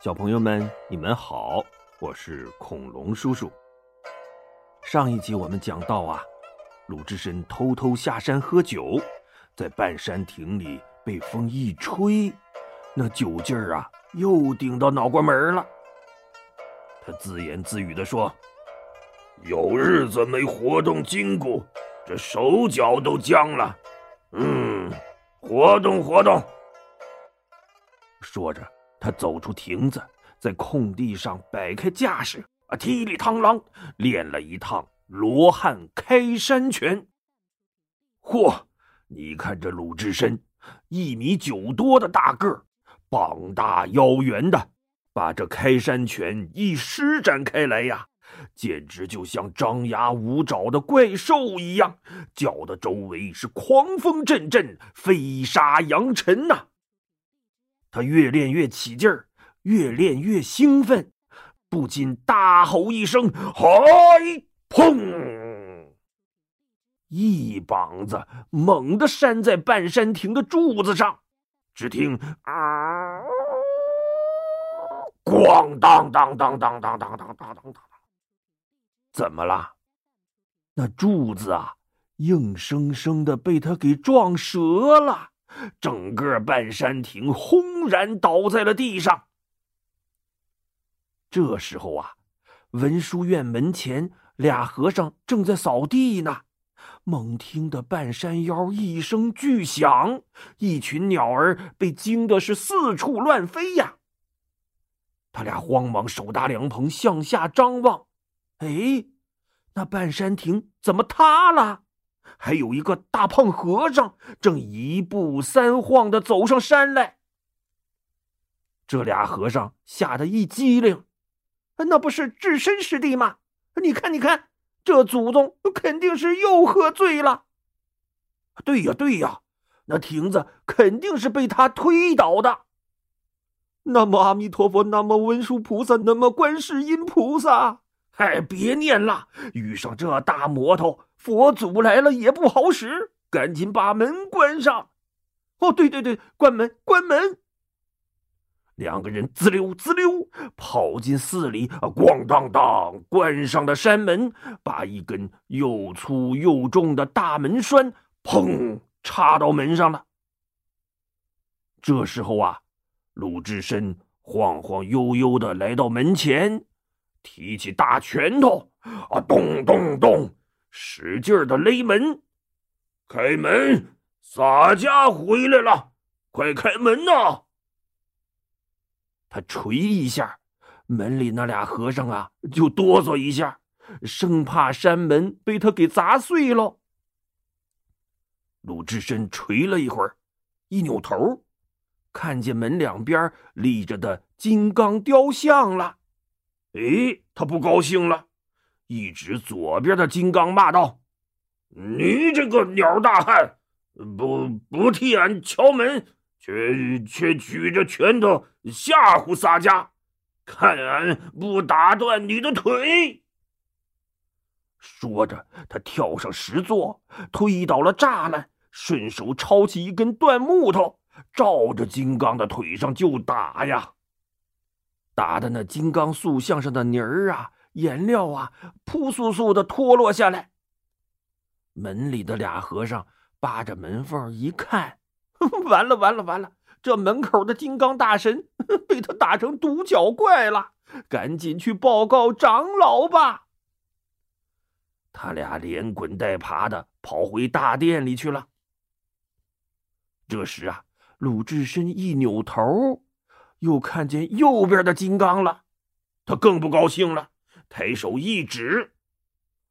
小朋友们，你们好，我是恐龙叔叔。上一集我们讲到啊，鲁智深偷偷下山喝酒，在半山亭里被风一吹，那酒劲儿啊又顶到脑瓜门了。他自言自语地说：“有日子没活动筋骨，这手脚都僵了。嗯，活动活动。”说着。他走出亭子，在空地上摆开架势，啊，踢里螳螂练了一趟罗汉开山拳。嚯！你看这鲁智深，一米九多的大个儿，膀大腰圆的，把这开山拳一施展开来呀，简直就像张牙舞爪的怪兽一样，搅得周围是狂风阵阵，飞沙扬尘呐。他越练越起劲儿，越练越兴奋，不禁大吼一声：“嗨！”砰！一膀子猛地扇在半山亭的柱子上，只听“啊！”咣当当当当当当当当当！怎么了？那柱子啊，硬生生的被他给撞折了。整个半山亭轰然倒在了地上。这时候啊，文殊院门前俩和尚正在扫地呢。猛听得半山腰一声巨响，一群鸟儿被惊的是四处乱飞呀。他俩慌忙手搭凉棚向下张望，哎，那半山亭怎么塌了？还有一个大胖和尚正一步三晃的走上山来。这俩和尚吓得一激灵，那不是智深师弟吗？你看，你看，这祖宗肯定是又喝醉了。对呀，对呀，那亭子肯定是被他推倒的。那么阿弥陀佛，那么文殊菩萨，那么观世音菩萨。哎，别念了，遇上这大魔头。佛祖来了也不好使，赶紧把门关上。哦，对对对，关门，关门。两个人滋溜滋溜跑进寺里，啊咣当当关上了山门，把一根又粗又重的大门栓砰插到门上了。这时候啊，鲁智深晃晃悠悠的来到门前，提起大拳头，啊，咚咚咚。使劲的勒门，开门！洒家回来了，快开门呐！他锤一下，门里那俩和尚啊就哆嗦一下，生怕山门被他给砸碎了。鲁智深锤了一会儿，一扭头，看见门两边立着的金刚雕像了。哎，他不高兴了。一指左边的金刚，骂道：“你这个鸟大汉，不不替俺敲门，却却举着拳头吓唬洒家，看俺不打断你的腿！”说着，他跳上石座，推倒了栅栏，顺手抄起一根断木头，照着金刚的腿上就打呀，打的那金刚塑像上的泥儿啊！颜料啊，扑簌簌的脱落下来。门里的俩和尚扒着门缝一看，完了完了完了！这门口的金刚大神 被他打成独角怪了，赶紧去报告长老吧。他俩连滚带爬的跑回大殿里去了。这时啊，鲁智深一扭头，又看见右边的金刚了，他更不高兴了。抬手一指，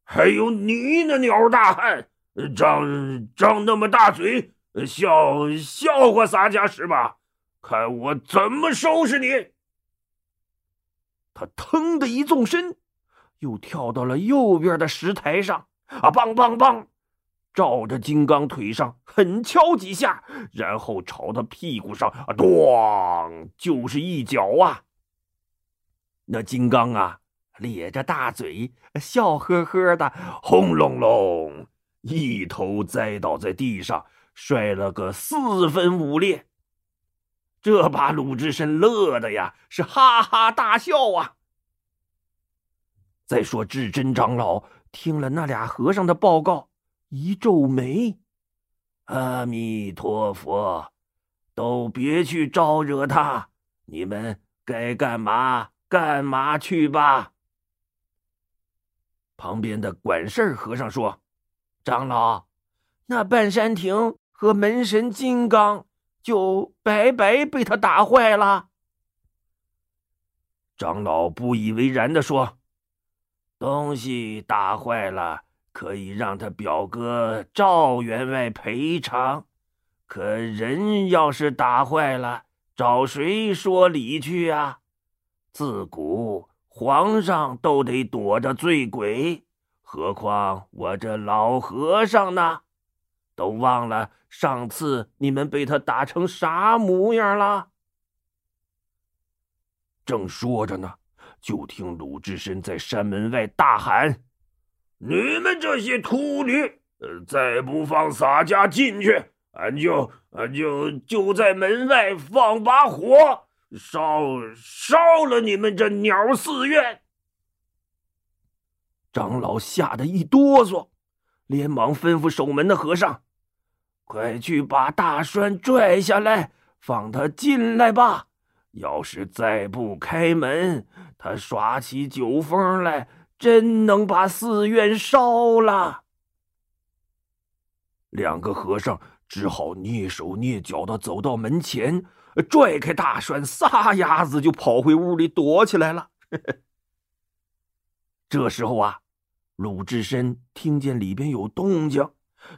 还有你那鸟大汉，张张那么大嘴，笑笑话洒家是吧？看我怎么收拾你！他腾的一纵身，又跳到了右边的石台上，啊，梆梆梆，照着金刚腿上狠敲几下，然后朝他屁股上啊，咣，就是一脚啊！那金刚啊！咧着大嘴，笑呵呵的，轰隆隆，一头栽倒在地上，摔了个四分五裂。这把鲁智深乐的呀是哈哈大笑啊。再说智真长老听了那俩和尚的报告，一皱眉：“阿弥陀佛，都别去招惹他，你们该干嘛干嘛去吧。”旁边的管事儿和尚说：“长老，那半山亭和门神金刚。”就白白被他打坏了。长老不以为然的说：“东西打坏了，可以让他表哥赵员外赔偿；可人要是打坏了，找谁说理去啊？自古皇上都得躲着醉鬼，何况我这老和尚呢？都忘了。”上次你们被他打成啥模样了？正说着呢，就听鲁智深在山门外大喊：“你们这些秃驴，呃，再不放洒家进去，俺就俺就就在门外放把火，烧烧了你们这鸟寺院！”长老吓得一哆嗦，连忙吩咐守门的和尚。快去把大栓拽下来，放他进来吧！要是再不开门，他耍起酒疯来，真能把寺院烧了。两个和尚只好蹑手蹑脚的走到门前，拽开大栓，撒丫子就跑回屋里躲起来了。这时候啊，鲁智深听见里边有动静。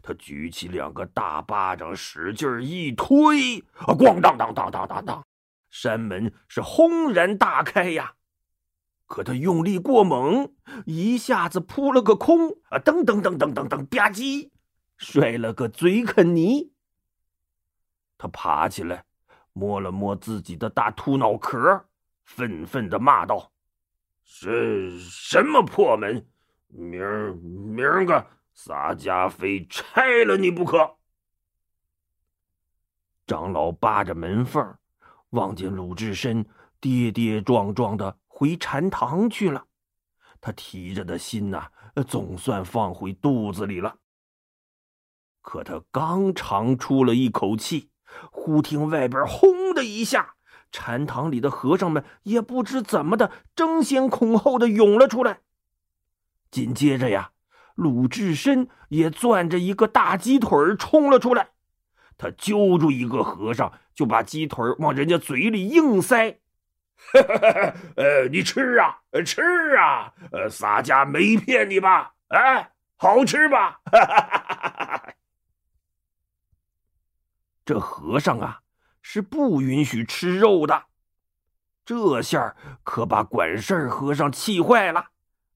他举起两个大巴掌，使劲一推，啊，咣当当当当当当，山门是轰然大开呀！可他用力过猛，一下子扑了个空，啊，噔噔噔噔噔噔，吧唧，摔了个嘴啃泥。他爬起来，摸了摸自己的大秃脑壳，愤愤的骂道：“是什么破门？明儿明儿个！”洒家非拆了你不可！长老扒着门缝，望见鲁智深跌跌撞撞的回禅堂去了。他提着的心呐，总算放回肚子里了。可他刚长出了一口气，忽听外边轰的一下，禅堂里的和尚们也不知怎么的，争先恐后的涌了出来。紧接着呀。鲁智深也攥着一个大鸡腿冲了出来，他揪住一个和尚，就把鸡腿往人家嘴里硬塞。呃，你吃啊，吃啊，呃，洒家没骗你吧？哎，好吃吧？这和尚啊，是不允许吃肉的。这下可把管事和尚气坏了，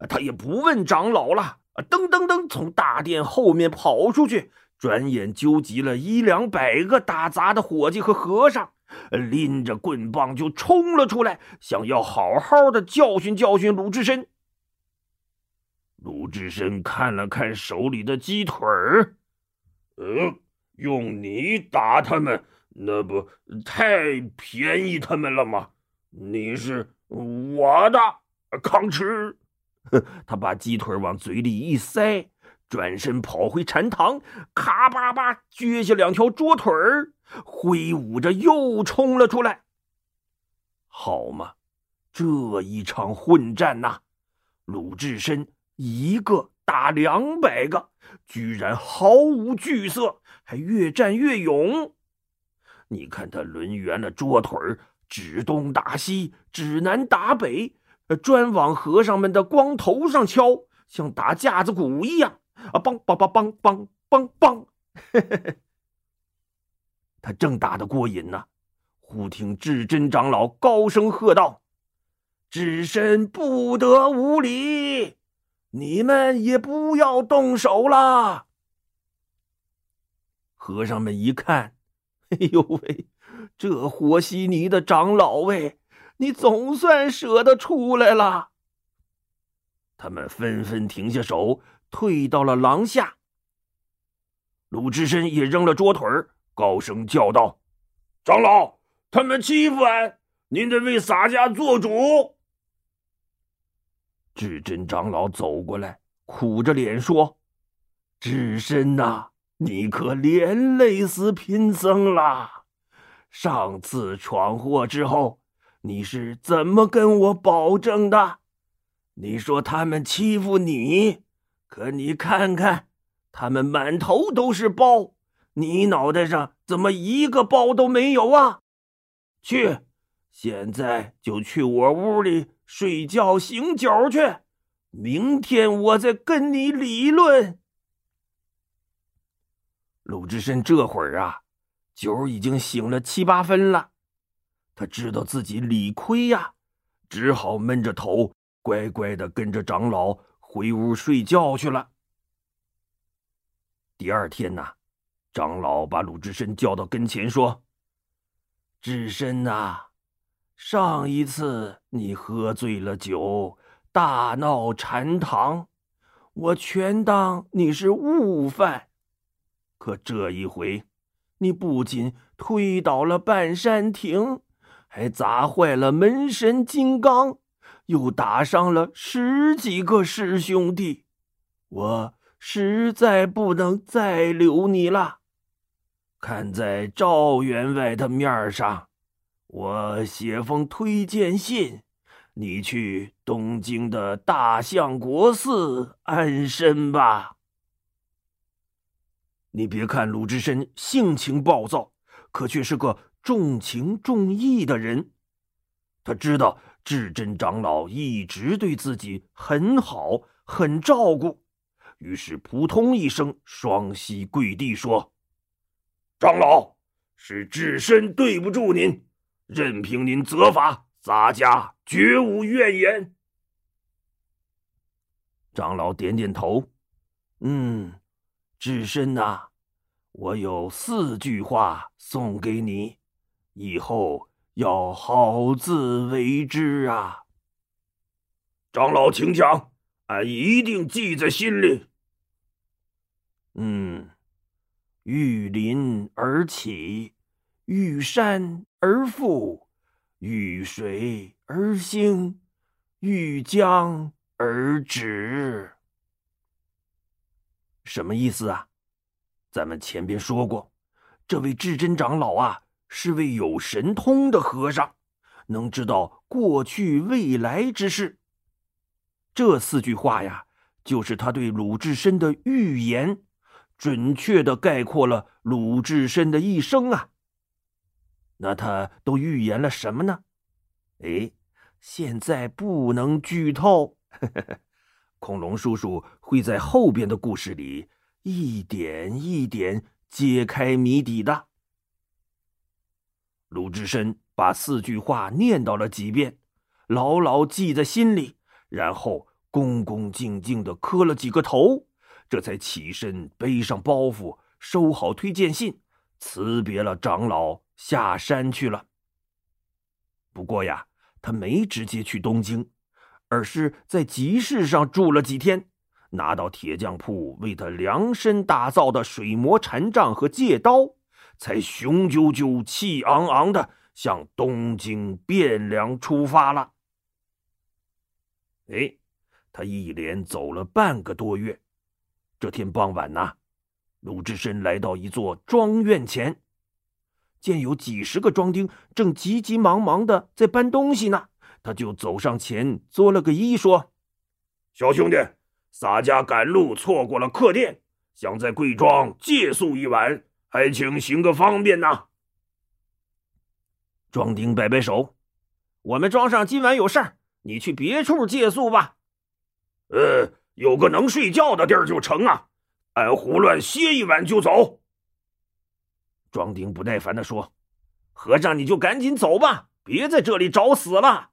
他也不问长老了。啊噔噔噔，从大殿后面跑出去，转眼纠集了一两百个打杂的伙计和和尚，拎着棍棒就冲了出来，想要好好的教训教训鲁智深。鲁智深看了看手里的鸡腿儿，嗯，用你打他们，那不太便宜他们了吗？你是我的，吭哧。他把鸡腿往嘴里一塞，转身跑回禅堂，咔吧吧撅下两条桌腿儿，挥舞着又冲了出来。好嘛，这一场混战呐，鲁智深一个打两百个，居然毫无惧色，还越战越勇。你看他抡圆了桌腿儿，指东打西，指南打北。专往和尚们的光头上敲，像打架子鼓一样啊！梆梆梆梆梆梆梆！他正打得过瘾呢，忽听智真长老高声喝道：“智深不得无礼，你们也不要动手了。”和尚们一看，哎呦喂，这和稀泥的长老喂！你总算舍得出来了。他们纷纷停下手，退到了廊下。鲁智深也扔了桌腿高声叫道：“长老，他们欺负俺，您得为洒家做主。”智真长老走过来，苦着脸说：“智深呐，你可连累死贫僧了。上次闯祸之后，你是怎么跟我保证的？你说他们欺负你，可你看看，他们满头都是包，你脑袋上怎么一个包都没有啊？去，现在就去我屋里。”睡觉醒酒去，明天我再跟你理论。鲁智深这会儿啊，酒已经醒了七八分了，他知道自己理亏呀，只好闷着头，乖乖的跟着长老回屋睡觉去了。第二天呐，长老把鲁智深叫到跟前说：“智深呐。”上一次你喝醉了酒，大闹禅堂，我全当你是误犯。可这一回，你不仅推倒了半山亭，还砸坏了门神金刚，又打伤了十几个师兄弟，我实在不能再留你了。看在赵员外的面上。我写封推荐信，你去东京的大相国寺安身吧。你别看鲁智深性情暴躁，可却是个重情重义的人。他知道智真长老一直对自己很好，很照顾，于是扑通一声，双膝跪地说：“长老，是智深对不住您。”任凭您责罚，洒家绝无怨言。长老点点头，嗯，智深呐，我有四句话送给你，以后要好自为之啊。长老，请讲，俺一定记在心里。嗯，遇林而起。遇山而复，遇水而兴，遇江而止。什么意思啊？咱们前边说过，这位至真长老啊，是位有神通的和尚，能知道过去未来之事。这四句话呀，就是他对鲁智深的预言，准确的概括了鲁智深的一生啊。那他都预言了什么呢？哎，现在不能剧透，恐龙叔叔会在后边的故事里一点一点揭开谜底的。鲁智深把四句话念叨了几遍，牢牢记在心里，然后恭恭敬敬的磕了几个头，这才起身背上包袱，收好推荐信，辞别了长老。下山去了。不过呀，他没直接去东京，而是在集市上住了几天，拿到铁匠铺为他量身打造的水磨禅杖和戒刀，才雄赳赳、气昂昂的向东京汴梁出发了。哎，他一连走了半个多月。这天傍晚呐，鲁智深来到一座庄院前。见有几十个庄丁正急急忙忙的在搬东西呢，他就走上前作了个揖，说：“小兄弟，洒家赶路错过了客店，想在贵庄借宿一晚，还请行个方便呐。”庄丁摆摆手：“我们庄上今晚有事儿，你去别处借宿吧。”“呃，有个能睡觉的地儿就成啊，俺胡乱歇一晚就走。”庄丁不耐烦的说：“和尚，你就赶紧走吧，别在这里找死了。”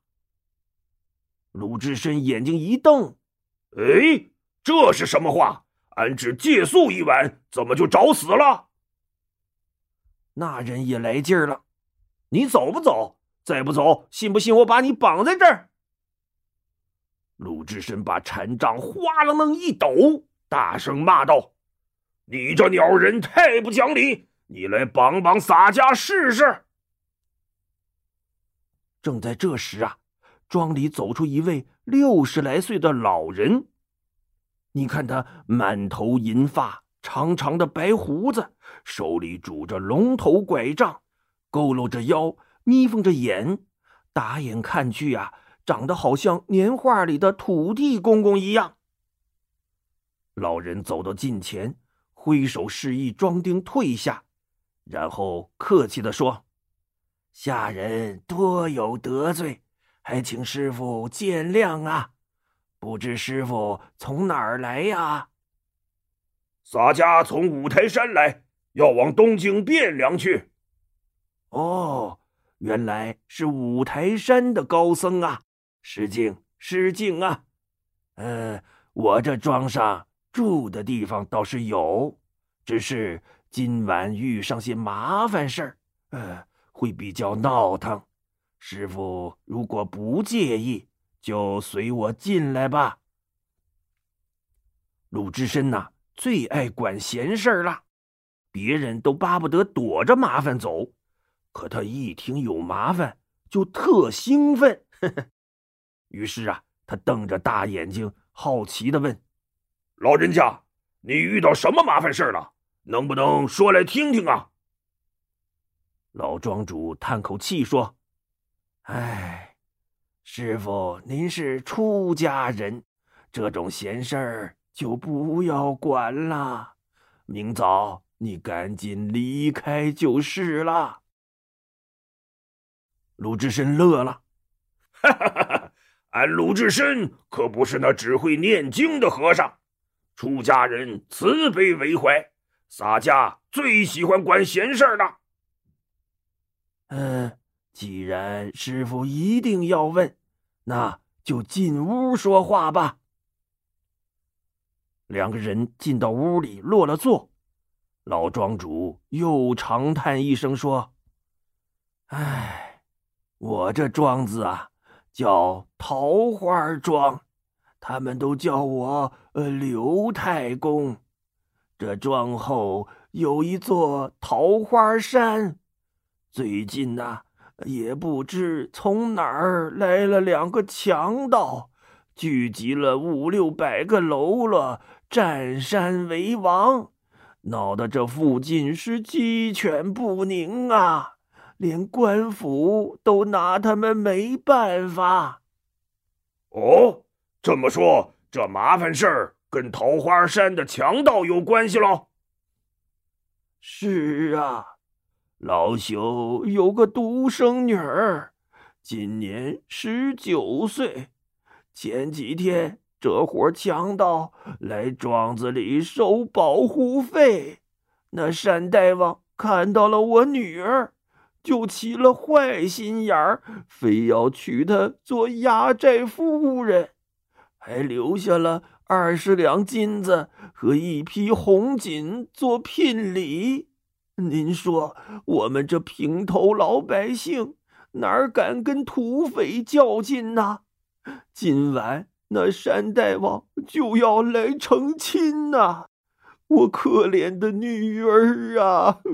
鲁智深眼睛一瞪：“哎，这是什么话？俺只借宿一晚，怎么就找死了？”那人也来劲儿了：“你走不走？再不走，信不信我把你绑在这儿？”鲁智深把禅杖哗啦楞一抖，大声骂道：“你这鸟人太不讲理！”你来绑绑洒家试试。正在这时啊，庄里走出一位六十来岁的老人。你看他满头银发，长长的白胡子，手里拄着龙头拐杖，佝偻着腰，眯缝着眼，打眼看去呀，长得好像年画里的土地公公一样。老人走到近前，挥手示意庄丁退下，然后客气的说：“下人多有得罪，还请师傅见谅啊。”不知师傅从哪儿来呀？洒家从五台山来，要往东京汴梁去。哦，原来是五台山的高僧啊！失敬失敬啊！呃，我这庄上住的地方倒是有，只是今晚遇上些麻烦事儿，呃，会比较闹腾。师傅如果不介意。就随我进来吧。鲁智深呐，最爱管闲事儿了，别人都巴不得躲着麻烦走，可他一听有麻烦，就特兴奋。于是啊，他瞪着大眼睛，好奇的问：“老人家，你遇到什么麻烦事了？能不能说来听听啊？”老庄主叹口气说：“唉。”师傅，您是出家人，这种闲事儿就不要管了。明早你赶紧离开就是了。鲁智深乐了，哈哈哈哈！俺鲁智深可不是那只会念经的和尚，出家人慈悲为怀，洒家最喜欢管闲事儿的。嗯。既然师傅一定要问，那就进屋说话吧。两个人进到屋里，落了座。老庄主又长叹一声说：“唉，我这庄子啊，叫桃花庄，他们都叫我呃刘太公。这庄后有一座桃花山，最近呐。”也不知从哪儿来了两个强盗，聚集了五六百个喽啰，占山为王，闹得这附近是鸡犬不宁啊！连官府都拿他们没办法。哦，这么说，这麻烦事儿跟桃花山的强盗有关系喽？是啊。老朽有个独生女儿，今年十九岁。前几天，这伙强盗来庄子里收保护费，那山大王看到了我女儿，就起了坏心眼儿，非要娶她做压寨夫人，还留下了二十两金子和一批红锦做聘礼。您说我们这平头老百姓哪敢跟土匪较劲呐？今晚那山大王就要来成亲呐！我可怜的女儿啊！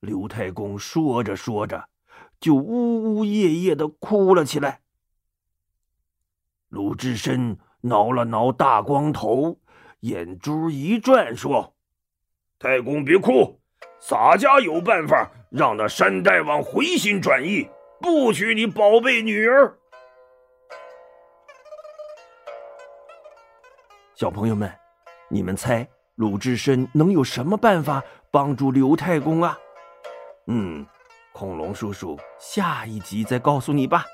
刘太公说着说着，就呜呜咽咽的哭了起来。鲁智深挠了挠大光头。眼珠一转，说：“太公别哭，洒家有办法让那山大王回心转意，不娶你宝贝女儿。”小朋友们，你们猜鲁智深能有什么办法帮助刘太公啊？嗯，恐龙叔叔下一集再告诉你吧。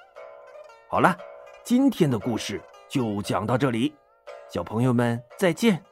好了，今天的故事就讲到这里。小朋友们，再见。